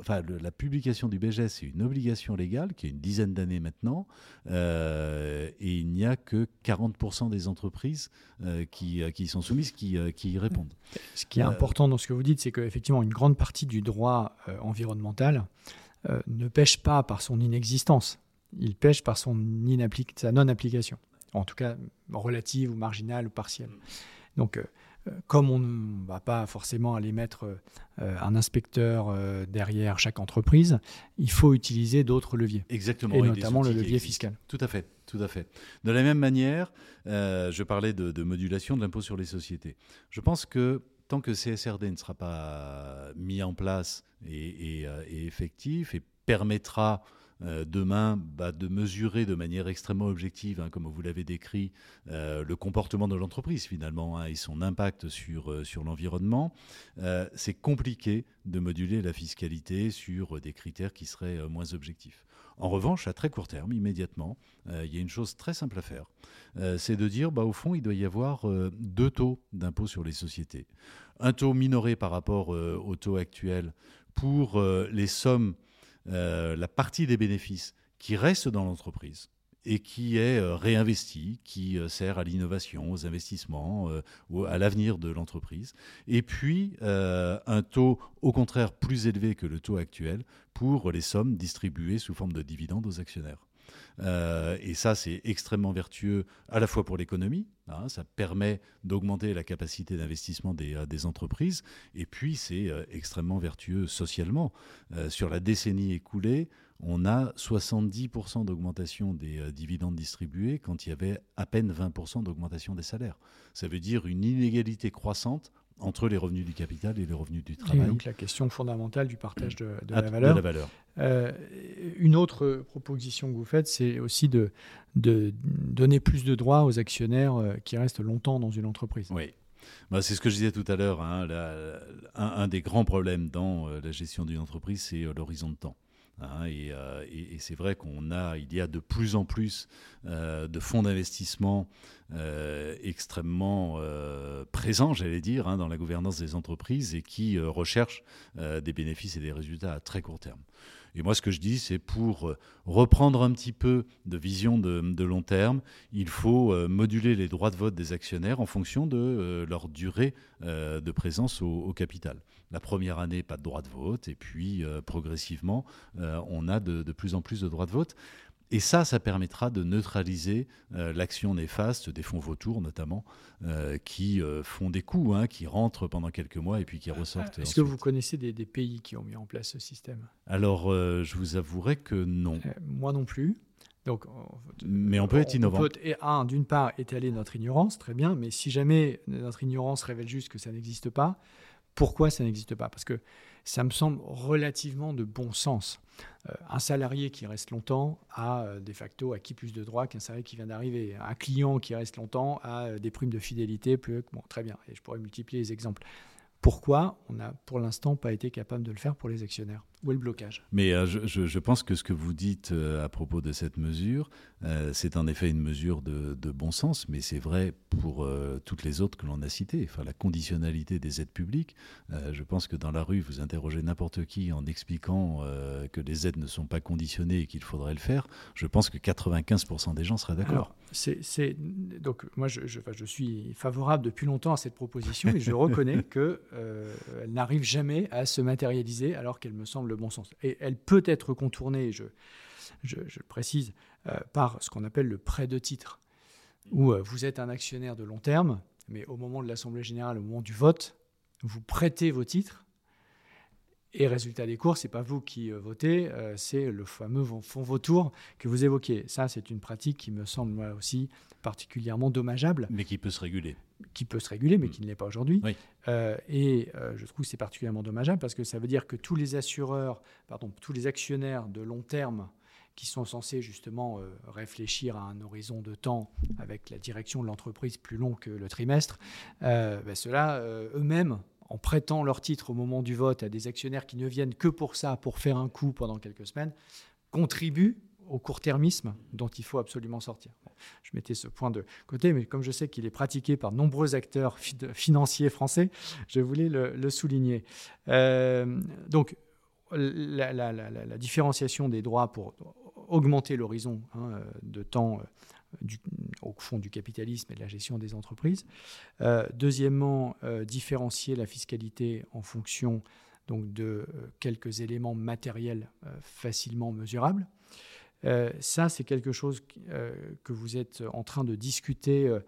enfin, la publication du BGS, c'est une obligation légale qui a une dizaine d'années maintenant, euh, et il n'y a que 40% des entreprises euh, qui, euh, qui sont soumises qui, qui y répondent. Ce qui est important dans ce que vous dites, c'est qu'effectivement, une grande partie du droit environnemental ne pêche pas par son inexistence, il pêche par son sa non-application, en tout cas relative ou marginale ou partielle. Donc, comme on ne va pas forcément aller mettre euh, un inspecteur euh, derrière chaque entreprise, il faut utiliser d'autres leviers. Exactement. Et notamment le levier fiscal. Tout à fait. Tout à fait. De la même manière, euh, je parlais de, modulation de l'impôt sur les sociétés. Je pense que tant que CSRD ne sera pas mis en place et effectif et permettra euh, demain bah, de mesurer de manière extrêmement objective, hein, comme vous l'avez décrit, euh, le comportement de l'entreprise finalement hein, et son impact sur, euh, sur l'environnement, c'est compliqué de moduler la fiscalité sur des critères qui seraient moins objectifs. En revanche, à très court terme, immédiatement, il y a une chose très simple à faire. c'est de dire, bah, au fond, il doit y avoir deux taux d'impôt sur les sociétés. Un taux minoré par rapport au taux actuel pour les sommes euh, la partie des bénéfices qui reste dans l'entreprise et qui est euh, réinvestie, qui euh, sert à l'innovation, aux investissements, à l'avenir de l'entreprise. Et puis un taux au contraire plus élevé que le taux actuel pour les sommes distribuées sous forme de dividendes aux actionnaires. Euh, et ça, c'est extrêmement vertueux à la fois pour l'économie, hein, ça permet d'augmenter la capacité d'investissement des, euh, entreprises, et puis c'est euh, extrêmement vertueux socialement. sur la décennie écoulée, on a 70% d'augmentation des dividendes distribués quand il y avait à peine 20% d'augmentation des salaires. Ça veut dire une inégalité croissante entre les revenus du capital et les revenus du travail. Et donc la question fondamentale du partage de, la, valeur. De la valeur. Euh, une autre proposition que vous faites, c'est aussi de, de, donner plus de droits aux actionnaires euh, qui restent longtemps dans une entreprise. Oui. bah, C'est ce que je disais tout à l'heure. Hein, un, des grands problèmes dans la gestion d'une entreprise, c'est l'horizon de temps. Hein, euh, et, c'est vrai qu'on a, il y a de plus en plus euh, de fonds d'investissement euh, extrêmement présents, j'allais dire, hein, dans la gouvernance des entreprises et qui recherchent des bénéfices et des résultats à très court terme. Et moi, ce que je dis, c'est pour reprendre un petit peu de vision de, long terme, il faut moduler les droits de vote des actionnaires en fonction de leur durée de présence au, capital. La première année, pas de droit de vote, et puis progressivement, on a de, plus en plus de droits de vote. Et ça, ça permettra de neutraliser euh, l'action néfaste des fonds vautours, notamment, euh, qui euh, font des coups, hein, qui rentrent pendant quelques mois et puis qui ressortent. Est-ce que vous connaissez des, pays qui ont mis en place ce système? Alors, je vous avouerai que non. moi non plus. Donc, mais on peut être innovant. Peut, un, d'une part, étaler notre ignorance, très bien, mais si jamais notre ignorance révèle juste que ça n'existe pas, pourquoi ça n'existe pas Parce que ça me semble relativement de bon sens. Euh, un salarié qui reste longtemps a euh, de facto acquis plus de droits qu'un salarié qui vient d'arriver. Un client qui reste longtemps a euh, des primes de fidélité plus. Bon, très bien. Et je pourrais multiplier les exemples. Pourquoi on n'a pour l'instant pas été capable de le faire pour les actionnaires? Où est le blocage Mais euh, je, pense que ce que vous dites euh, à propos de cette mesure, euh, c'est en effet une mesure de, bon sens, mais c'est vrai pour toutes les autres que l'on a citées. Enfin, la conditionnalité des aides publiques, je pense que dans la rue, vous interrogez n'importe qui en expliquant que les aides ne sont pas conditionnées et qu'il faudrait le faire, je pense que 95% des gens seraient d'accord. C'est, donc moi, je, je, suis favorable depuis longtemps à cette proposition et je reconnais [LAUGHS] que elle n'arrive jamais à se matérialiser alors qu'elle me semble le bon sens. Et elle peut être contournée, je, le précise, euh, par ce qu'on appelle le prêt de titre, où euh, vous êtes un actionnaire de long terme, mais au moment de l'Assemblée générale, au moment du vote, vous prêtez vos titres et résultat des cours, c'est pas vous qui votez, c'est le fameux fonds vautour que vous évoquez. Ça, c'est une pratique qui me semble moi aussi particulièrement dommageable. Mais qui peut se réguler qui peut se réguler, mais mm. qui ne l'est pas aujourd'hui. Euh, et euh, je trouve que c'est particulièrement dommageable parce que ça veut dire que tous les assureurs, pardon, tous les actionnaires de long terme qui sont censés justement euh, réfléchir à un horizon de temps avec la direction de l'entreprise plus long que le trimestre, ben ceux-là, eux-mêmes, en prêtant leur titre au moment du vote à des actionnaires qui ne viennent que pour ça, pour faire un coup pendant quelques semaines, contribuent au court-termisme dont il faut absolument sortir. je mettais ce point de côté, mais comme je sais qu'il est pratiqué par nombreux acteurs financiers français, je voulais le, souligner. Euh, donc, la, différenciation des droits pour augmenter l'horizon hein, de temps euh, au fond du capitalisme et de la gestion des entreprises. Euh, deuxièmement, différencier la fiscalité en fonction donc, de quelques éléments matériels facilement mesurables. Euh, ça, c'est quelque chose euh, que vous êtes en train de discuter euh,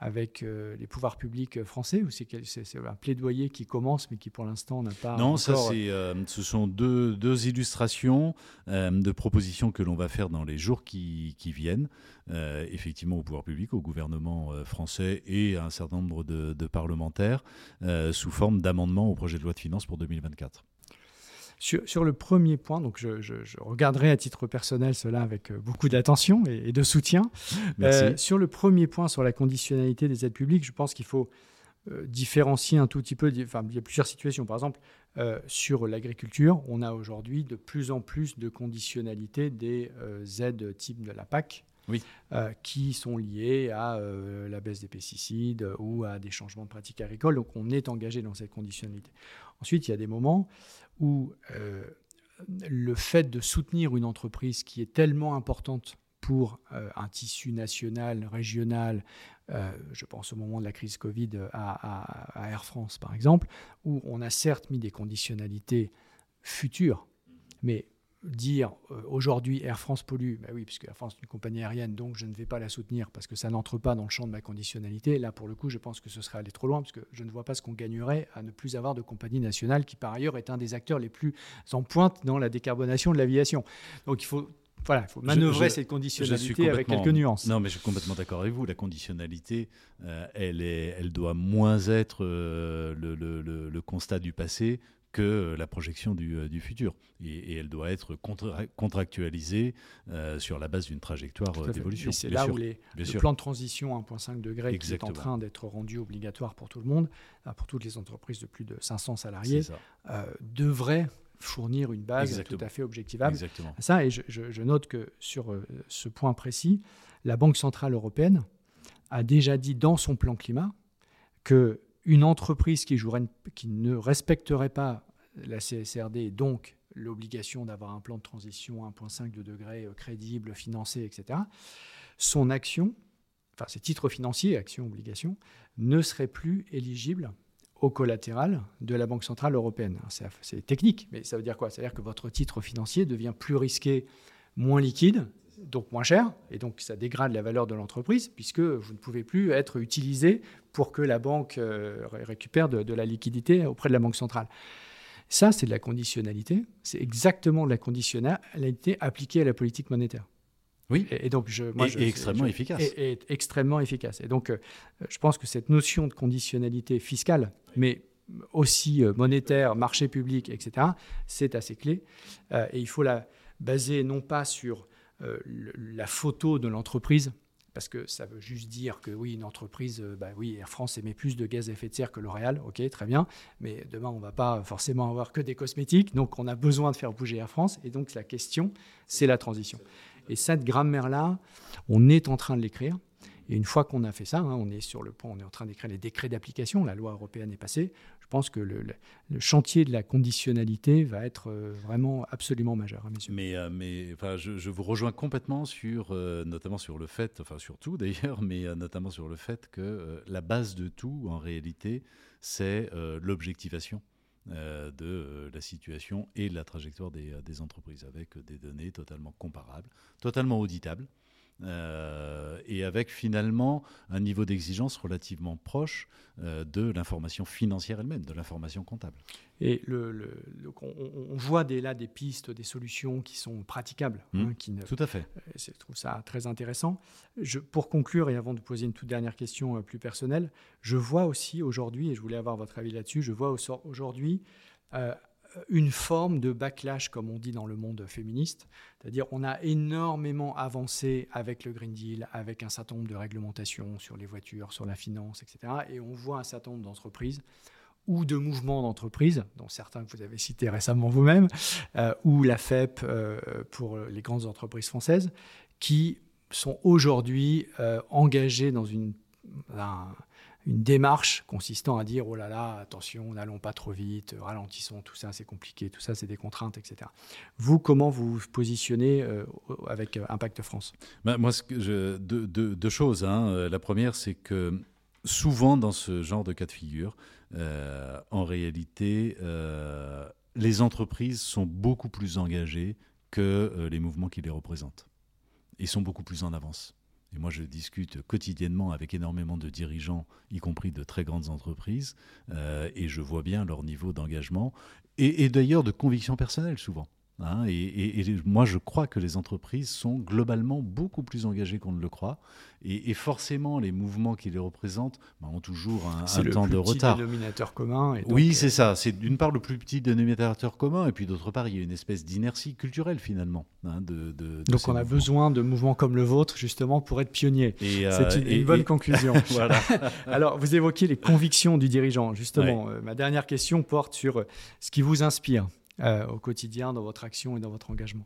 avec les pouvoirs publics français ou c'est un plaidoyer qui commence mais qui pour l'instant n'a pas Non, ça c'est, ce sont deux, deux illustrations de propositions que l'on va faire dans les jours qui, qui viennent, effectivement au pouvoir public, au gouvernement français et à un certain nombre de, de parlementaires sous forme d'amendements au projet de loi de finances pour 2024. Sur, le premier point, donc je, regarderai à titre personnel cela avec euh, beaucoup d'attention et, de soutien. Euh, sur le premier point, sur la conditionnalité des aides publiques, je pense qu'il faut euh, différencier un tout petit peu. Enfin, il y a plusieurs situations. Par exemple, sur l'agriculture, on a aujourd'hui de plus en plus de conditionnalité des aides type de la PAC. Oui. qui sont liées à la baisse des pesticides ou à des changements de pratiques agricoles. Donc on est engagé dans cette conditionnalité. Ensuite, il y a des moments où euh, le fait de soutenir une entreprise qui est tellement importante pour euh, un tissu national, régional, euh, je pense au moment de la crise Covid à, à, Air France par exemple, où on a certes mis des conditionnalités futures, mais dire euh, aujourd'hui Air France pollue, bah oui, puisque Air France est une compagnie aérienne, donc je ne vais pas la soutenir parce que ça n'entre pas dans le champ de ma conditionnalité. Là, pour le coup, je pense que ce serait aller trop loin, parce que je ne vois pas ce qu'on gagnerait à ne plus avoir de compagnie nationale, qui par ailleurs est un des acteurs les plus en pointe dans la décarbonation de l'aviation. Donc il faut voilà, il faut manœuvrer cette conditionnalité avec quelques nuances. Non, mais je suis complètement d'accord avec vous. La conditionnalité, euh, elle, est, elle doit moins être euh, le, le, le, constat du passé que la projection du, futur. Et, elle doit être contractualisée sur la base d'une trajectoire d'évolution. C'est là où les, le plan de transition 1,5 degré qui est en train d'être rendu obligatoire pour tout le monde, pour toutes les entreprises de plus de 500 salariés, devrait fournir une base tout à fait objectivable Exactement. ça. Et je, note que sur euh, ce point précis, la Banque centrale européenne a déjà dit dans son plan climat que une entreprise qui, jouerait, qui ne respecterait pas la CSRD donc l'obligation d'avoir un plan de transition 1,5 de degré euh, crédible, financé, etc., son action, enfin ses titres financiers, actions, obligations, ne seraient plus éligibles au collatéral de la Banque Centrale Européenne. C'est technique, mais ça veut dire quoi? Ça veut dire que votre titre financier devient plus risqué, moins liquide, donc moins cher, et donc ça dégrade la valeur de l'entreprise, puisque vous ne pouvez plus être utilisé pour que la banque euh, récupère de, la liquidité auprès de la Banque Centrale. Ça, c'est de la conditionnalité, c'est exactement de la conditionnalité appliquée à la politique monétaire. Oui. Et, donc, je, moi, et, extrêmement efficace. Et, extrêmement efficace. Et donc, euh, je pense que cette notion de conditionnalité fiscale, mais aussi euh, monétaire, marché public, etc., c'est assez clé. Euh, et il faut la baser non pas sur la photo de l'entreprise, parce que ça veut juste dire que oui, une entreprise, bah oui, Air France émet plus de gaz à effet de serre que L'Oréal, ok, très bien, mais demain, on ne va pas forcément avoir que des cosmétiques, donc on a besoin de faire bouger Air France, et donc la question, c'est la transition. Et cette grammaire-là, on est en train de l'écrire. Et une fois qu'on a fait ça, hein, on est sur le point, on est en train d'écrire les décrets d'application, la loi européenne est passée. Je pense que le, chantier de la conditionnalité va être euh, vraiment absolument majeur euh, mais enfin, je, vous rejoins complètement sur, euh, notamment sur le fait, enfin surtout [LAUGHS] d'ailleurs, mais notamment sur le fait que la base de tout, en réalité, c'est l'objectivation. Euh, de euh, la situation et de la trajectoire euh, des, entreprises, avec des données totalement comparables, totalement auditables, et avec finalement un niveau d'exigence relativement proche de l'information financière elle-même, de l'information comptable. Et le, on, voit dès là des pistes, des solutions qui sont praticables. Mmh. Hein, qui tout à fait. Je trouve ça très intéressant. Je, pour conclure, et avant de poser une toute dernière question plus personnelle, je vois aussi aujourd'hui, et je voulais avoir votre avis là-dessus, je vois aujourd'hui euh, une forme de backlash, comme on dit dans le monde féministe. C'est-à-dire on a énormément avancé avec le Green Deal, avec un certain nombre de réglementations sur les voitures, sur la finance, etc. Et on voit un certain nombre d'entreprises ou de mouvements d'entreprises, dont certains que vous avez cités récemment vous-même, euh, ou la FEP euh, pour les grandes entreprises françaises, qui sont aujourd'hui engagées dans une, une démarche consistant à dire oh là là, attention, n'allons pas trop vite, ralentissons, tout ça c'est compliqué, tout ça c'est des contraintes, etc. Vous, comment vous vous positionnez euh, avec euh, Impact France? Ben, Moi, deux, choses. Hein. Euh, la première, c'est que souvent dans ce genre de cas de figure, en réalité, les entreprises sont beaucoup plus engagées que les mouvements qui les représentent. Ils sont beaucoup plus en avance. Et moi, je discute quotidiennement avec énormément de dirigeants, y compris de très grandes entreprises, euh, et je vois bien leur niveau d'engagement et d'ailleurs de conviction personnelle souvent. Hein, et, moi, je crois que les entreprises sont globalement beaucoup plus engagées qu'on ne le croit. Et, forcément, les mouvements qui les représentent bah, ont toujours un, temps de retard. C'est le dénominateur commun. oui, c'est ça. C'est d'une part le plus petit dénominateur commun, et puis d'autre part, il y a une espèce d'inertie culturelle finalement. Hein, de, Donc on a besoin de mouvements comme le vôtre, justement, pour être pionnier. Euh, c'est une, bonne conclusion. [LAUGHS] [LAUGHS] Alors, vous évoquiez les convictions du dirigeant. Justement, euh, ma dernière question porte sur ce qui vous inspire. Euh, au quotidien dans votre action et dans votre engagement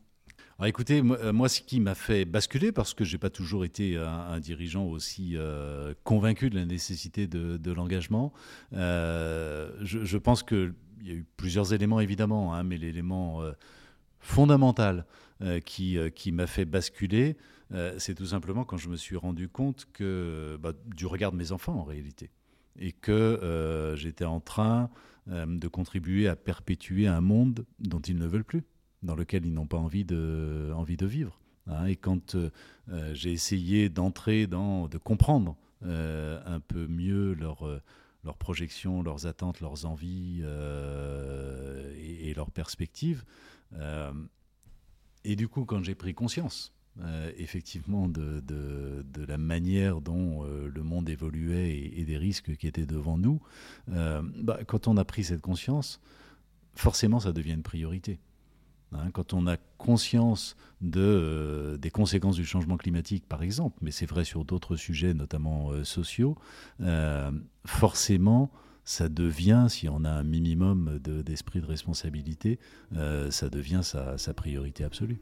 alors écoutez, euh, moi, ce qui m'a fait basculer, parce que je n'ai pas toujours été un, dirigeant aussi euh, convaincu de la nécessité de, l'engagement, je, pense qu'il y a eu plusieurs éléments évidemment, hein, mais l'élément fondamental qui, qui m'a fait basculer, c'est tout simplement quand je me suis rendu compte que, bah, du regard de mes enfants en réalité, et que j'étais en train euh, de contribuer à perpétuer un monde dont ils ne veulent plus, dans lequel ils n'ont pas envie de, envie de vivre. Hein. et quand euh, euh, j'ai essayé d'entrer dans, de comprendre un peu mieux leurs leurs projections, leurs attentes, leurs envies et, leurs perspectives. et du coup, quand j'ai pris conscience euh, effectivement de, la manière dont euh, le monde évoluait et, des risques qui étaient devant nous, euh, bah, quand on a pris cette conscience, forcément, ça devient une priorité. Hein, quand on a conscience de, des conséquences du changement climatique, par exemple, mais c'est vrai sur d'autres sujets, notamment sociaux, forcément, ça devient, si on a un minimum d'esprit de, responsabilité, ça devient sa, priorité absolue.